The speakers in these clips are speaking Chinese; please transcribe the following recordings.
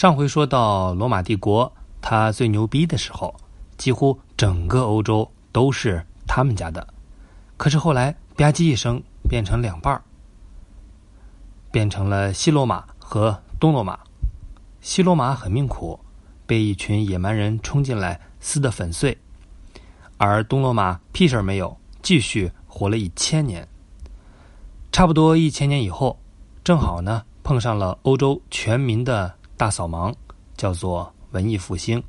上回说到罗马帝国，它最牛逼的时候，几乎整个欧洲都是他们家的。可是后来吧唧一声，变成两半儿，变成了西罗马和东罗马。西罗马很命苦，被一群野蛮人冲进来撕得粉碎；而东罗马屁事儿没有，继续活了一千年。差不多一千年以后，正好呢碰上了欧洲全民的大扫盲，叫做文艺复兴。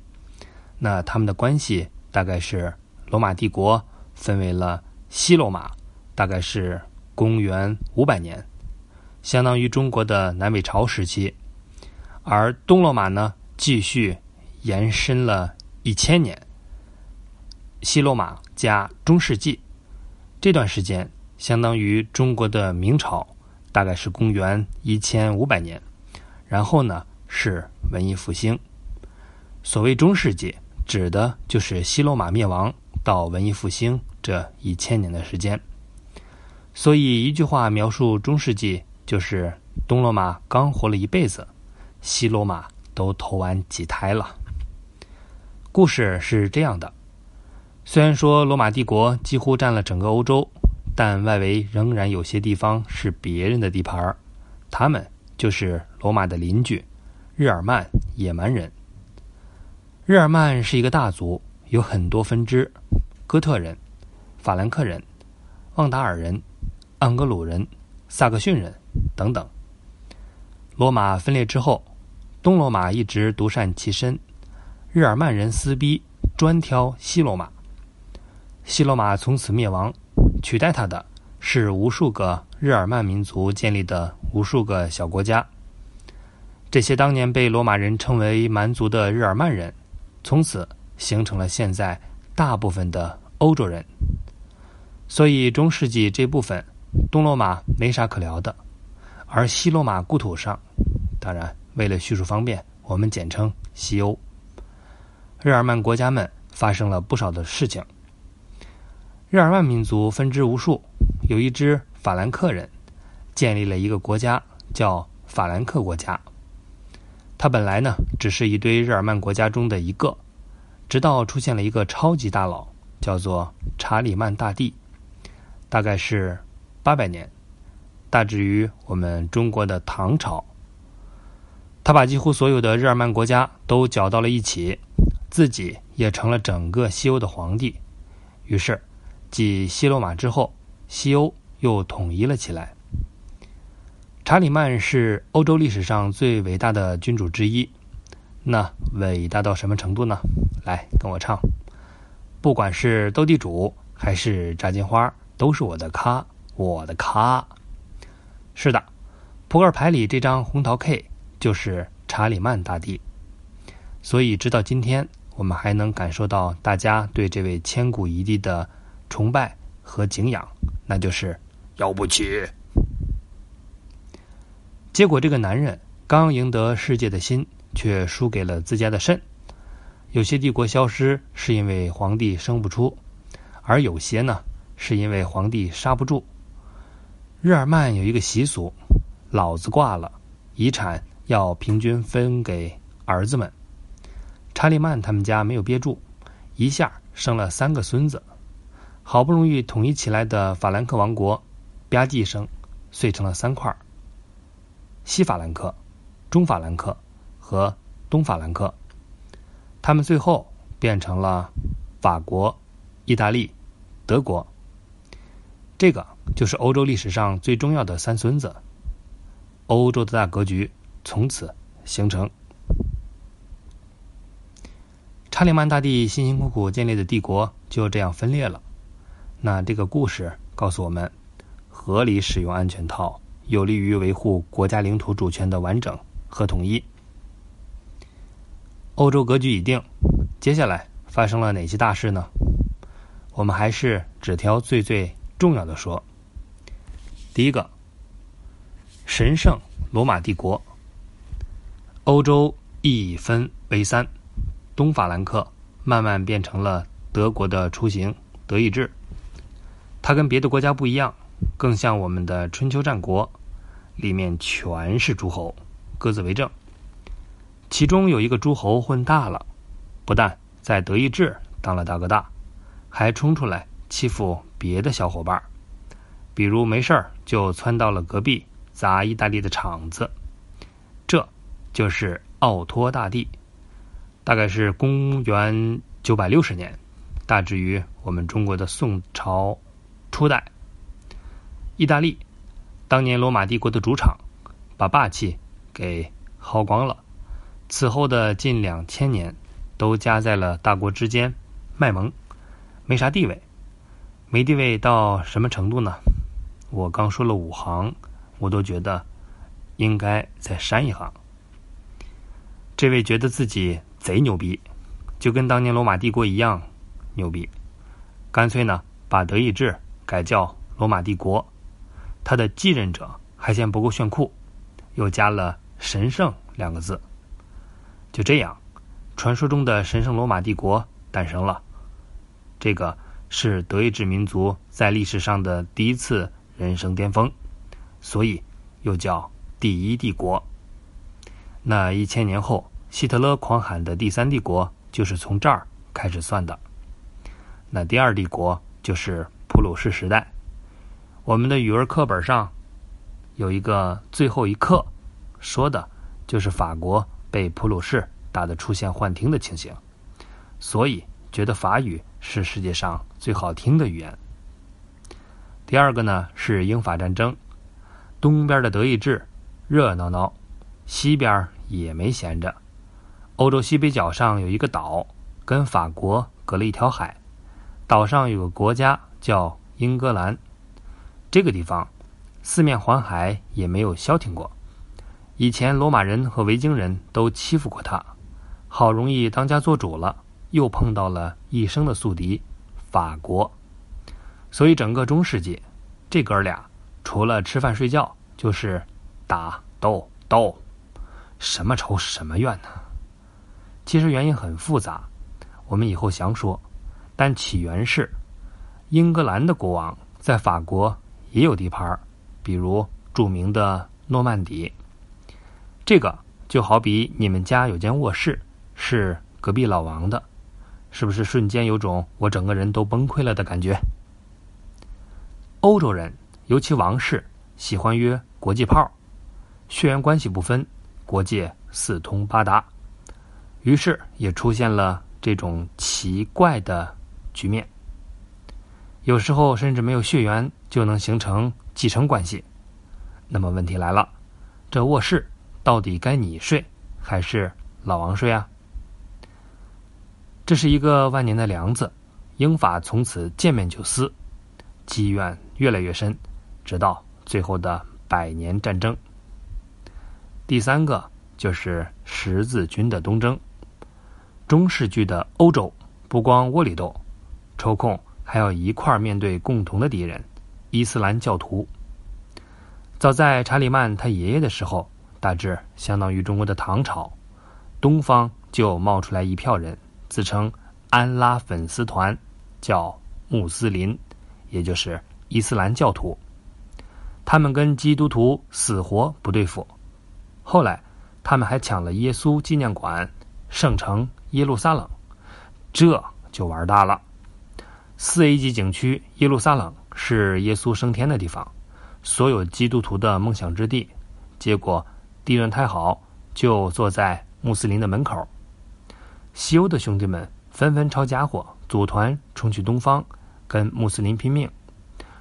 那他们的关系大概是罗马帝国分为了西罗马，大概是公元五百年，相当于中国的南北朝时期。而东罗马呢，继续延伸了一千年。西罗马加中世纪这段时间，相当于中国的明朝，大概是公元一千五百年。然后呢，是文艺复兴。所谓中世纪，指的就是西罗马灭亡到文艺复兴这一千年的时间。所以一句话描述中世纪，就是东罗马刚活了一辈子。西罗马都投完几胎了。故事是这样的：虽然说罗马帝国几乎占了整个欧洲，但外围仍然有些地方是别人的地盘儿。他们就是罗马的邻居——日耳曼野蛮人。日耳曼是一个大族，有很多分支：哥特人、法兰克人、旺达尔人、盎格鲁人、萨克逊人等等。罗马分裂之后。东罗马一直独善其身，日耳曼人撕逼，专挑西罗马。西罗马从此灭亡，取代它的是无数个日耳曼民族建立的无数个小国家。这些当年被罗马人称为蛮族的日耳曼人，从此形成了现在大部分的欧洲人。所以中世纪这部分，东罗马没啥可聊的，而西罗马故土上，当然。为了叙述方便，我们简称西欧。日耳曼国家们发生了不少的事情。日耳曼民族分支无数，有一支法兰克人建立了一个国家，叫法兰克国家。它本来呢只是一堆日耳曼国家中的一个，直到出现了一个超级大佬，叫做查理曼大帝，大概是八百年，大致于我们中国的唐朝。他把几乎所有的日耳曼国家都搅到了一起，自己也成了整个西欧的皇帝。于是，继西罗马之后，西欧又统一了起来。查理曼是欧洲历史上最伟大的君主之一。那伟大到什么程度呢？来，跟我唱。不管是斗地主还是炸金花，都是我的咖，我的咖。是的，扑克牌里这张红桃 K。就是查理曼大帝，所以直到今天，我们还能感受到大家对这位千古一帝的崇拜和敬仰，那就是了不起。结果，这个男人刚赢得世界的心，却输给了自家的肾。有些帝国消失是因为皇帝生不出，而有些呢，是因为皇帝杀不住。日耳曼有一个习俗，老子挂了，遗产。要平均分给儿子们。查理曼他们家没有憋住，一下生了三个孙子。好不容易统一起来的法兰克王国，吧唧一声碎成了三块：西法兰克、中法兰克和东法兰克。他们最后变成了法国、意大利、德国。这个就是欧洲历史上最重要的三孙子。欧洲的大格局。从此形成。查理曼大帝辛辛苦苦建立的帝国就这样分裂了。那这个故事告诉我们，合理使用安全套有利于维护国家领土主权的完整和统一。欧洲格局已定，接下来发生了哪些大事呢？我们还是只挑最最重要的说。第一个，神圣罗马帝国。欧洲一分为三，东法兰克慢慢变成了德国的雏形德意志。它跟别的国家不一样，更像我们的春秋战国，里面全是诸侯，各自为政。其中有一个诸侯混大了，不但在德意志当了大哥大，还冲出来欺负别的小伙伴比如没事儿就窜到了隔壁砸意大利的场子。这就是奥托大帝，大概是公元九百六十年，大致于我们中国的宋朝初代。意大利当年罗马帝国的主场，把霸气给薅光了。此后的近两千年，都夹在了大国之间卖萌，没啥地位。没地位到什么程度呢？我刚说了五行，我都觉得应该再删一行。这位觉得自己贼牛逼，就跟当年罗马帝国一样牛逼，干脆呢把德意志改叫罗马帝国。他的继任者还嫌不够炫酷，又加了“神圣”两个字。就这样，传说中的神圣罗马帝国诞生了。这个是德意志民族在历史上的第一次人生巅峰，所以又叫第一帝国。那一千年后，希特勒狂喊的第三帝国就是从这儿开始算的。那第二帝国就是普鲁士时代。我们的语文课本上有一个最后一课，说的就是法国。被普鲁士打得出现幻听的情形，所以觉得法语是世界上最好听的语言。第二个呢是英法战争，东边的德意志热闹闹，西边也没闲着。欧洲西北角上有一个岛，跟法国隔了一条海，岛上有个国家叫英格兰，这个地方四面环海，也没有消停过。以前罗马人和维京人都欺负过他，好容易当家做主了，又碰到了一生的宿敌法国，所以整个中世纪，这哥俩除了吃饭睡觉就是打斗斗，什么仇什么怨呢？其实原因很复杂，我们以后详说。但起源是英格兰的国王在法国也有地盘，比如著名的诺曼底。这个就好比你们家有间卧室是隔壁老王的，是不是瞬间有种我整个人都崩溃了的感觉？欧洲人尤其王室喜欢约国际炮，血缘关系不分，国界四通八达，于是也出现了这种奇怪的局面。有时候甚至没有血缘就能形成继承关系。那么问题来了，这卧室。到底该你睡还是老王睡啊？这是一个万年的梁子，英法从此见面就撕，积怨越来越深，直到最后的百年战争。第三个就是十字军的东征。中世纪的欧洲不光窝里斗，抽空还要一块儿面对共同的敌人——伊斯兰教徒。早在查理曼他爷爷的时候。大致相当于中国的唐朝，东方就冒出来一票人，自称安拉粉丝团，叫穆斯林，也就是伊斯兰教徒。他们跟基督徒死活不对付。后来，他们还抢了耶稣纪念馆、圣城耶路撒冷，这就玩大了。四 A 级景区耶路撒冷是耶稣升天的地方，所有基督徒的梦想之地。结果。地段太好，就坐在穆斯林的门口。西欧的兄弟们纷纷抄家伙，组团冲去东方，跟穆斯林拼命。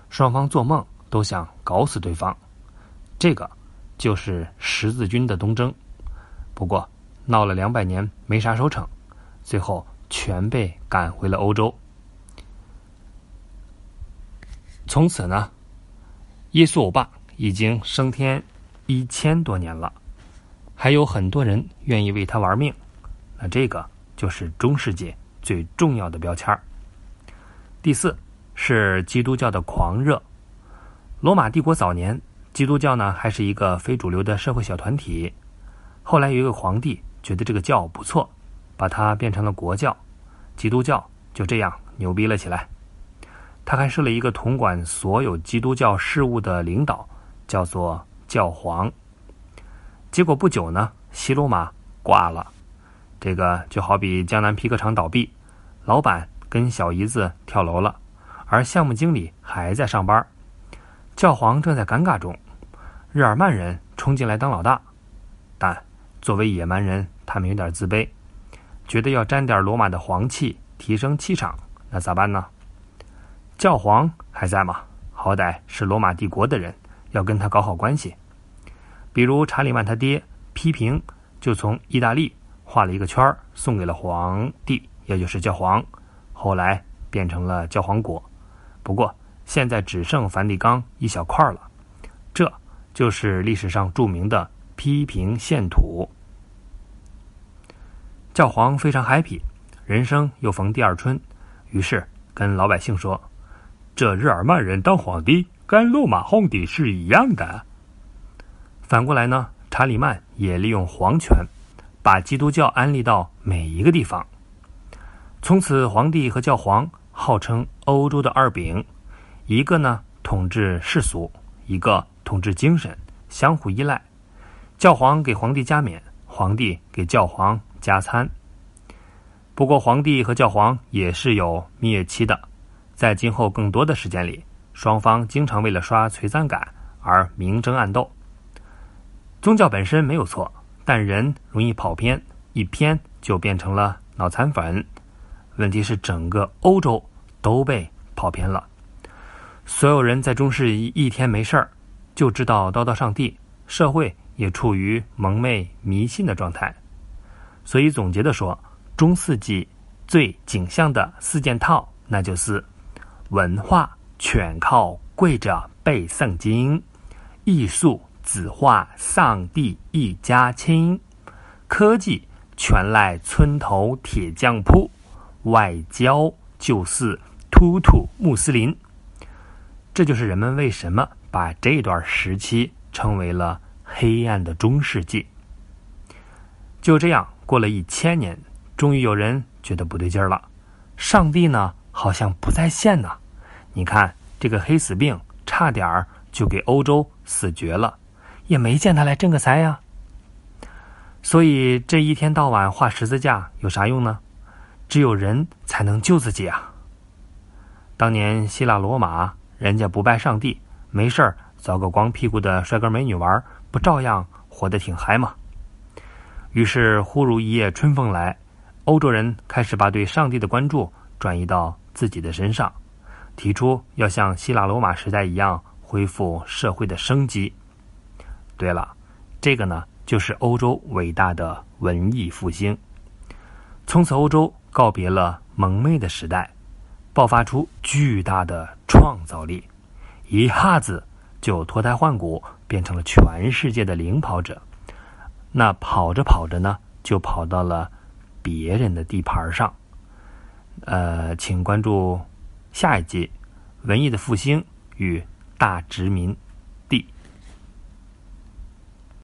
双方做梦都想搞死对方。这个就是十字军的东征。不过闹了两百年没啥收成，最后全被赶回了欧洲。从此呢，耶稣欧巴已经升天。一千多年了，还有很多人愿意为他玩命，那这个就是中世纪最重要的标签儿。第四是基督教的狂热。罗马帝国早年，基督教呢还是一个非主流的社会小团体。后来有一个皇帝觉得这个教不错，把它变成了国教，基督教就这样牛逼了起来。他还设了一个统管所有基督教事务的领导，叫做。教皇。结果不久呢，西罗马挂了。这个就好比江南皮革厂倒闭，老板跟小姨子跳楼了，而项目经理还在上班，教皇正在尴尬中。日耳曼人冲进来当老大，但作为野蛮人，他们有点自卑，觉得要沾点罗马的黄气，提升气场。那咋办呢？教皇还在吗？好歹是罗马帝国的人，要跟他搞好关系。比如查理曼他爹批评，就从意大利。画了一个圈儿，送给了皇帝，也就是教皇。后来变成了教皇国，不过现在只剩梵蒂冈一小块了。这就是历史上著名的批评献土。教皇非常 happy，人生又逢第二春，于是跟老百姓说：“这日耳曼人当皇帝，跟罗马皇帝是一样的。”反过来呢，查理曼也利用皇权。把基督教安利到每一个地方，从此皇帝和教皇号称欧洲的二饼，一个呢统治世俗，一个统治精神，相互依赖。教皇给皇帝加冕，皇帝给教皇加餐。不过，皇帝和教皇也是有蜜月期的，在今后更多的时间里，双方经常为了刷存在感而明争暗斗。宗教本身没有错。但人容易跑偏，一偏就变成了脑残粉。问题是整个欧洲都被跑偏了，所有人在中世纪一天没事儿就知道叨叨上帝，社会也处于蒙昧迷信的状态。所以总结的说，中世纪最景象的四件套，那就是文化全靠跪着背圣经，艺术。子画上帝一家亲，科技全赖村头铁匠铺，外交就是突突穆斯林。这就是人们为什么把这段时期称为了黑暗的中世纪。就这样过了一千年，终于有人觉得不对劲儿了，上帝呢好像不在线呢。你看这个黑死病，差点儿就给欧洲死绝了。也没见他来挣个财呀，所以这一天到晚画十字架有啥用呢？只有人才能救自己啊！当年希腊罗马人家不拜上帝，没事儿找个光屁股的帅哥美女玩，不照样活得挺嗨吗？于是忽如一夜春风来，欧洲人开始把对上帝的关注转移到自己的身上，提出要像希腊罗马时代一样恢复社会的生机。对了，这个呢，就是欧洲伟大的文艺复兴。从此，欧洲告别了蒙昧的时代，爆发出巨大的创造力，一下子就脱胎换骨，变成了全世界的领跑者。那跑着跑着呢，就跑到了别人的地盘上。呃，请关注下一集《文艺的复兴与大殖民》。